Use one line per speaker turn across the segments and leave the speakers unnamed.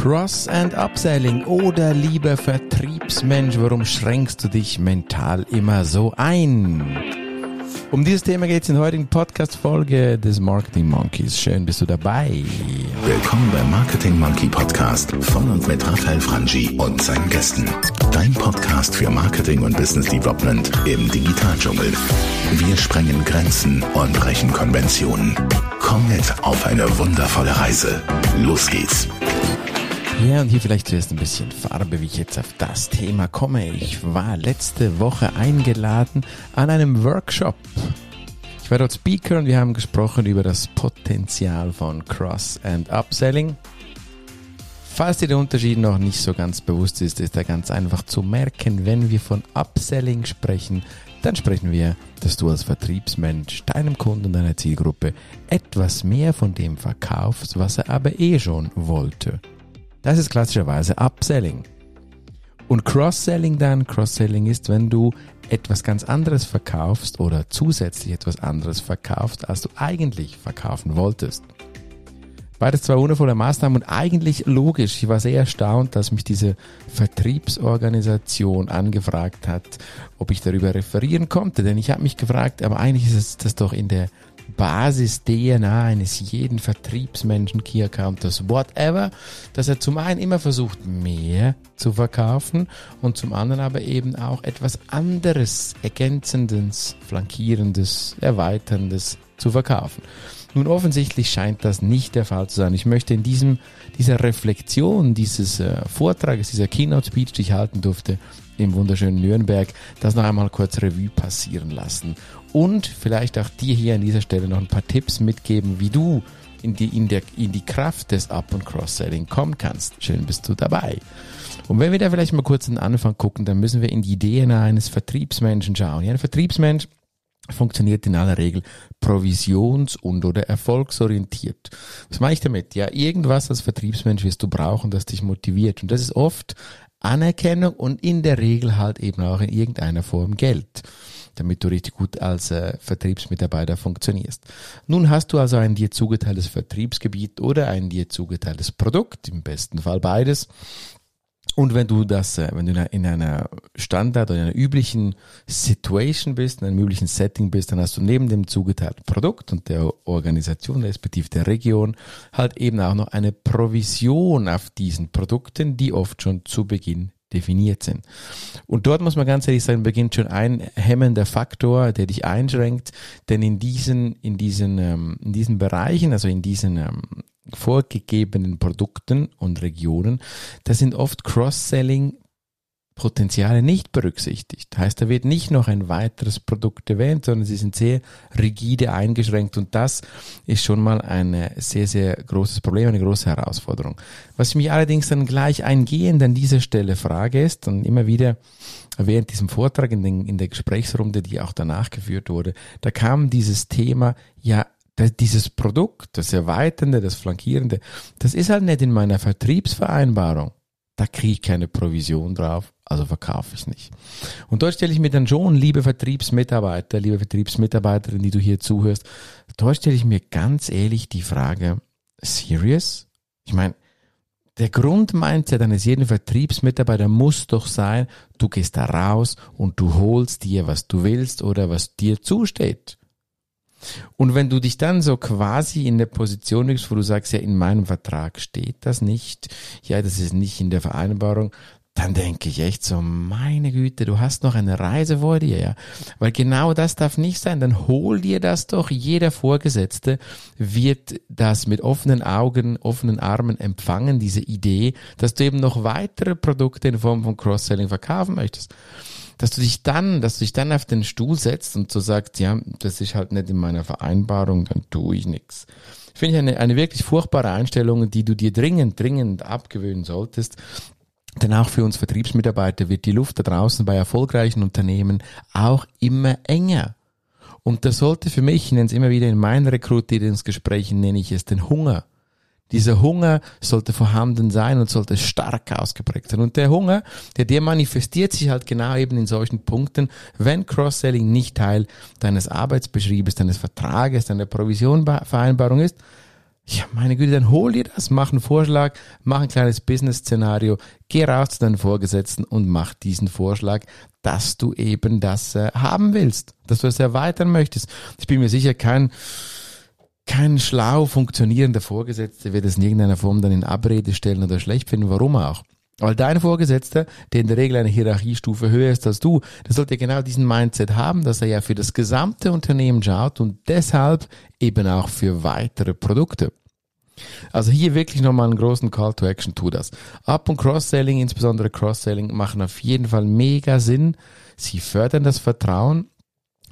Cross- and Upselling oder lieber Vertriebsmensch, warum schränkst du dich mental immer so ein? Um dieses Thema geht es in der heutigen Podcast-Folge des Marketing Monkeys. Schön bist du dabei.
Willkommen beim Marketing Monkey Podcast von und mit Raphael Frangi und seinen Gästen. Dein Podcast für Marketing und Business Development im Digitaldschungel. Wir sprengen Grenzen und brechen Konventionen. Komm mit auf eine wundervolle Reise. Los geht's.
Ja, und hier vielleicht zuerst ein bisschen Farbe, wie ich jetzt auf das Thema komme. Ich war letzte Woche eingeladen an einem Workshop. Ich war dort Speaker und wir haben gesprochen über das Potenzial von Cross- and Upselling. Falls dir der Unterschied noch nicht so ganz bewusst ist, ist er ganz einfach zu merken. Wenn wir von Upselling sprechen, dann sprechen wir, dass du als Vertriebsmensch deinem Kunden, deiner Zielgruppe etwas mehr von dem verkaufst, was er aber eh schon wollte. Das ist klassischerweise Upselling. Und Cross-Selling dann, Cross-Selling ist, wenn du etwas ganz anderes verkaufst oder zusätzlich etwas anderes verkaufst, als du eigentlich verkaufen wolltest. Beides zwei wundervolle Maßnahmen und eigentlich logisch. Ich war sehr erstaunt, dass mich diese Vertriebsorganisation angefragt hat, ob ich darüber referieren konnte. Denn ich habe mich gefragt, aber eigentlich ist das doch in der Basis-DNA eines jeden Vertriebsmenschen, Key-Accounters, whatever, dass er zum einen immer versucht, mehr zu verkaufen und zum anderen aber eben auch etwas anderes, ergänzendes, flankierendes, erweiterndes zu verkaufen. Nun offensichtlich scheint das nicht der Fall zu sein. Ich möchte in diesem, dieser Reflexion dieses äh, Vortrages, dieser Keynote-Speech, die ich halten durfte, im wunderschönen Nürnberg, das noch einmal kurz Revue passieren lassen. Und vielleicht auch dir hier an dieser Stelle noch ein paar Tipps mitgeben, wie du in die, in der, in die Kraft des Up- und Cross-Selling kommen kannst. Schön bist du dabei. Und wenn wir da vielleicht mal kurz den Anfang gucken, dann müssen wir in die DNA eines Vertriebsmenschen schauen. Ja, ein Vertriebsmensch funktioniert in aller Regel provisions- und oder erfolgsorientiert. Was meine ich damit? Ja, irgendwas als Vertriebsmensch wirst du brauchen, das dich motiviert. Und das ist oft Anerkennung und in der Regel halt eben auch in irgendeiner Form Geld, damit du richtig gut als äh, Vertriebsmitarbeiter funktionierst. Nun hast du also ein dir zugeteiltes Vertriebsgebiet oder ein dir zugeteiltes Produkt, im besten Fall beides. Und wenn du das, äh, wenn du in einer Standard oder in einer üblichen Situation bist, in einem üblichen Setting bist, dann hast du neben dem zugeteilten Produkt und der Organisation, respektive der Region, halt eben auch noch eine Provision auf diesen Produkten, die oft schon zu Beginn definiert sind. Und dort muss man ganz ehrlich sagen, beginnt schon ein hemmender Faktor, der dich einschränkt, denn in diesen, in diesen, ähm, in diesen Bereichen, also in diesen ähm, vorgegebenen Produkten und Regionen, da sind oft Cross-Selling Potenziale nicht berücksichtigt. Heißt, da wird nicht noch ein weiteres Produkt erwähnt, sondern sie sind sehr rigide eingeschränkt und das ist schon mal ein sehr, sehr großes Problem, eine große Herausforderung. Was ich mich allerdings dann gleich eingehend an dieser Stelle frage ist und immer wieder während diesem Vortrag in, den, in der Gesprächsrunde, die auch danach geführt wurde, da kam dieses Thema, ja, dieses Produkt, das Erweiternde, das Flankierende, das ist halt nicht in meiner Vertriebsvereinbarung. Da kriege ich keine Provision drauf, also verkaufe ich nicht. Und dort stelle ich mir dann schon, liebe Vertriebsmitarbeiter, liebe Vertriebsmitarbeiterin, die du hier zuhörst, dort stelle ich mir ganz ehrlich die Frage, serious? Ich meine, der Grundmindset eines jeden Vertriebsmitarbeiter muss doch sein, du gehst da raus und du holst dir, was du willst oder was dir zusteht. Und wenn du dich dann so quasi in der Position bist, wo du sagst, ja, in meinem Vertrag steht das nicht, ja, das ist nicht in der Vereinbarung, dann denke ich echt so, meine Güte, du hast noch eine Reise vor dir, ja. Weil genau das darf nicht sein. Dann hol dir das doch. Jeder Vorgesetzte wird das mit offenen Augen, offenen Armen empfangen, diese Idee, dass du eben noch weitere Produkte in Form von Cross-Selling verkaufen möchtest dass du dich dann, dass du dich dann auf den Stuhl setzt und so sagst, ja, das ist halt nicht in meiner Vereinbarung, dann tue ich nichts. Finde ich eine, eine wirklich furchtbare Einstellung, die du dir dringend, dringend abgewöhnen solltest. Denn auch für uns Vertriebsmitarbeiter wird die Luft da draußen bei erfolgreichen Unternehmen auch immer enger. Und das sollte für mich, ich nenne es immer wieder in meinen Rekrutierungsgesprächen, nenne ich es den Hunger. Dieser Hunger sollte vorhanden sein und sollte stark ausgeprägt sein. Und der Hunger, der, der manifestiert sich halt genau eben in solchen Punkten, wenn Cross-Selling nicht Teil deines Arbeitsbeschriebes, deines Vertrages, deiner Provisionvereinbarung ist. Ja, meine Güte, dann hol dir das, mach einen Vorschlag, mach ein kleines Business-Szenario, geh raus zu deinen Vorgesetzten und mach diesen Vorschlag, dass du eben das äh, haben willst, dass du es erweitern möchtest. Ich bin mir sicher, kein, kein schlau funktionierender Vorgesetzter wird es in irgendeiner Form dann in Abrede stellen oder schlecht finden, warum auch. Weil dein Vorgesetzter, der in der Regel eine Hierarchiestufe höher ist als du, der sollte genau diesen Mindset haben, dass er ja für das gesamte Unternehmen schaut und deshalb eben auch für weitere Produkte. Also hier wirklich nochmal einen großen Call to Action, tu das. Up- und Cross-Selling, insbesondere Cross-Selling, machen auf jeden Fall mega Sinn. Sie fördern das Vertrauen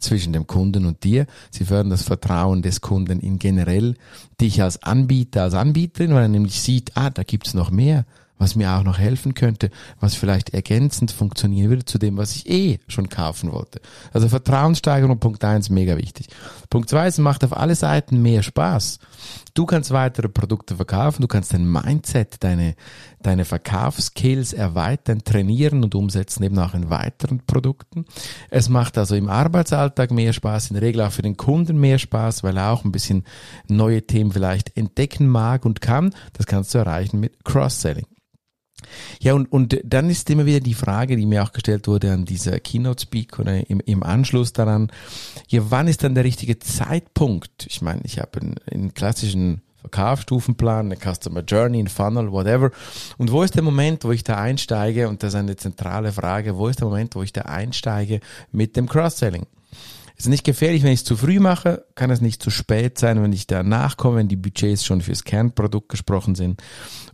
zwischen dem Kunden und dir. Sie fördern das Vertrauen des Kunden in generell, dich als Anbieter, als Anbieterin, weil er nämlich sieht, ah, da gibt's noch mehr was mir auch noch helfen könnte, was vielleicht ergänzend funktionieren würde zu dem, was ich eh schon kaufen wollte. Also Vertrauenssteigerung, Punkt eins mega wichtig. Punkt zwei es macht auf alle Seiten mehr Spaß. Du kannst weitere Produkte verkaufen, du kannst dein Mindset, deine, deine Verkaufskills erweitern, trainieren und umsetzen eben auch in weiteren Produkten. Es macht also im Arbeitsalltag mehr Spaß, in der Regel auch für den Kunden mehr Spaß, weil er auch ein bisschen neue Themen vielleicht entdecken mag und kann. Das kannst du erreichen mit Cross-Selling. Ja, und, und dann ist immer wieder die Frage, die mir auch gestellt wurde an dieser Keynote Speak oder im, im Anschluss daran, ja, wann ist dann der richtige Zeitpunkt? Ich meine, ich habe einen, einen klassischen Verkaufsstufenplan, eine Customer Journey, ein Funnel, whatever. Und wo ist der Moment, wo ich da einsteige? Und das ist eine zentrale Frage. Wo ist der Moment, wo ich da einsteige mit dem Cross-Selling? Ist nicht gefährlich, wenn ich es zu früh mache, kann es nicht zu spät sein, wenn ich da nachkomme, wenn die Budgets schon fürs Kernprodukt gesprochen sind.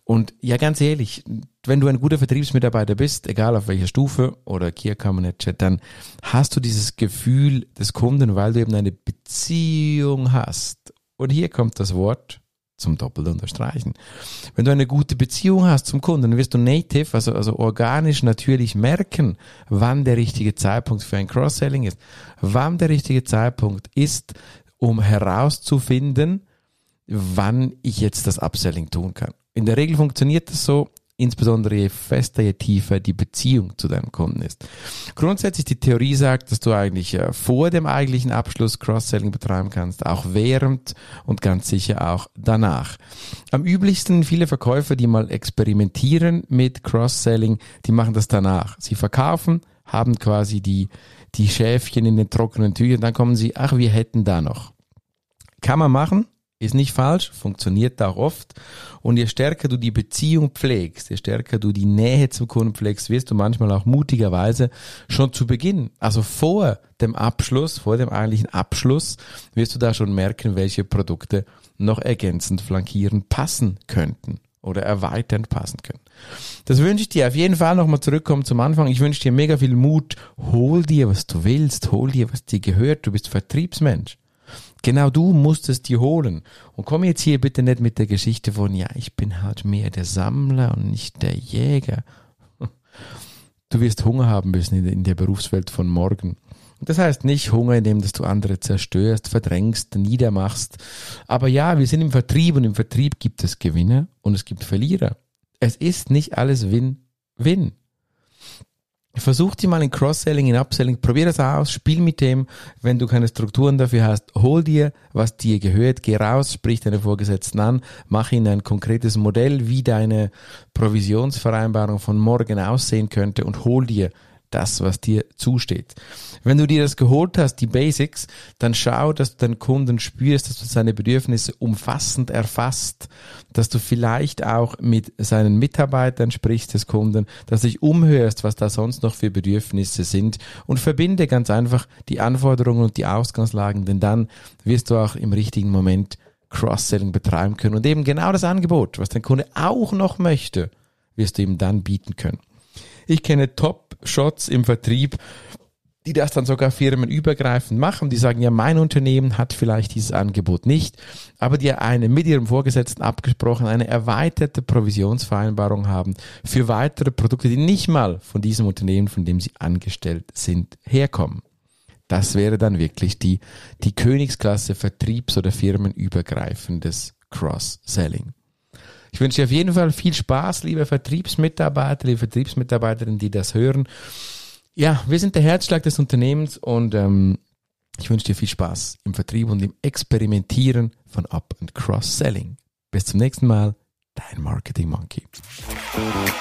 Und ja, ganz ehrlich, wenn du ein guter Vertriebsmitarbeiter bist, egal auf welcher Stufe oder Key Account Manager, dann hast du dieses Gefühl des Kunden, weil du eben eine Beziehung hast. Und hier kommt das Wort zum doppelt unterstreichen. Wenn du eine gute Beziehung hast zum Kunden, dann wirst du native, also, also organisch natürlich merken, wann der richtige Zeitpunkt für ein Cross-Selling ist. Wann der richtige Zeitpunkt ist, um herauszufinden, wann ich jetzt das Upselling tun kann. In der Regel funktioniert das so, insbesondere je fester, je tiefer die Beziehung zu deinem Kunden ist. Grundsätzlich die Theorie sagt, dass du eigentlich äh, vor dem eigentlichen Abschluss Cross-Selling betreiben kannst, auch während und ganz sicher auch danach. Am üblichsten viele Verkäufer, die mal experimentieren mit Cross-Selling, die machen das danach. Sie verkaufen, haben quasi die, die Schäfchen in den trockenen Tüchern, dann kommen sie, ach, wir hätten da noch. Kann man machen, ist nicht falsch, funktioniert auch oft. Und je stärker du die Beziehung pflegst, je stärker du die Nähe zum Kunden pflegst, wirst du manchmal auch mutigerweise schon zu Beginn, also vor dem Abschluss, vor dem eigentlichen Abschluss, wirst du da schon merken, welche Produkte noch ergänzend flankierend passen könnten oder erweiternd passen können. Das wünsche ich dir. Auf jeden Fall nochmal zurückkommen zum Anfang. Ich wünsche dir mega viel Mut. Hol dir, was du willst. Hol dir, was dir gehört. Du bist Vertriebsmensch. Genau du musst es dir holen. Und komm jetzt hier bitte nicht mit der Geschichte von, ja, ich bin halt mehr der Sammler und nicht der Jäger. Du wirst Hunger haben müssen in der Berufswelt von morgen. Das heißt nicht Hunger, indem du andere zerstörst, verdrängst, niedermachst. Aber ja, wir sind im Vertrieb und im Vertrieb gibt es Gewinner und es gibt Verlierer. Es ist nicht alles Win-Win. Versuch dir mal in Cross-Selling, in Upselling, probier das aus, spiel mit dem, wenn du keine Strukturen dafür hast, hol dir, was dir gehört, geh raus, sprich deine Vorgesetzten an, mach ihnen ein konkretes Modell, wie deine Provisionsvereinbarung von morgen aussehen könnte und hol dir das, was dir zusteht. Wenn du dir das geholt hast, die Basics, dann schau, dass du deinen Kunden spürst, dass du seine Bedürfnisse umfassend erfasst, dass du vielleicht auch mit seinen Mitarbeitern sprichst des Kunden, dass du dich umhörst, was da sonst noch für Bedürfnisse sind und verbinde ganz einfach die Anforderungen und die Ausgangslagen, denn dann wirst du auch im richtigen Moment Cross-Selling betreiben können und eben genau das Angebot, was dein Kunde auch noch möchte, wirst du ihm dann bieten können. Ich kenne Top-Shots im Vertrieb, die das dann sogar firmenübergreifend machen. Die sagen, ja, mein Unternehmen hat vielleicht dieses Angebot nicht, aber die eine mit ihrem Vorgesetzten abgesprochen, eine erweiterte Provisionsvereinbarung haben für weitere Produkte, die nicht mal von diesem Unternehmen, von dem sie angestellt sind, herkommen. Das wäre dann wirklich die, die Königsklasse Vertriebs- oder firmenübergreifendes Cross-Selling. Ich wünsche dir auf jeden Fall viel Spaß, liebe Vertriebsmitarbeiter, liebe Vertriebsmitarbeiterinnen, die das hören. Ja, wir sind der Herzschlag des Unternehmens und ähm, ich wünsche dir viel Spaß im Vertrieb und im Experimentieren von Up- und Cross-Selling. Bis zum nächsten Mal. Dein Marketing Monkey.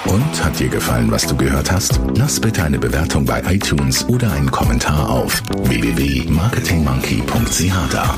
Und hat dir gefallen, was du gehört hast? Lass bitte eine Bewertung bei iTunes oder einen Kommentar auf www.marketingmonkey.ch da.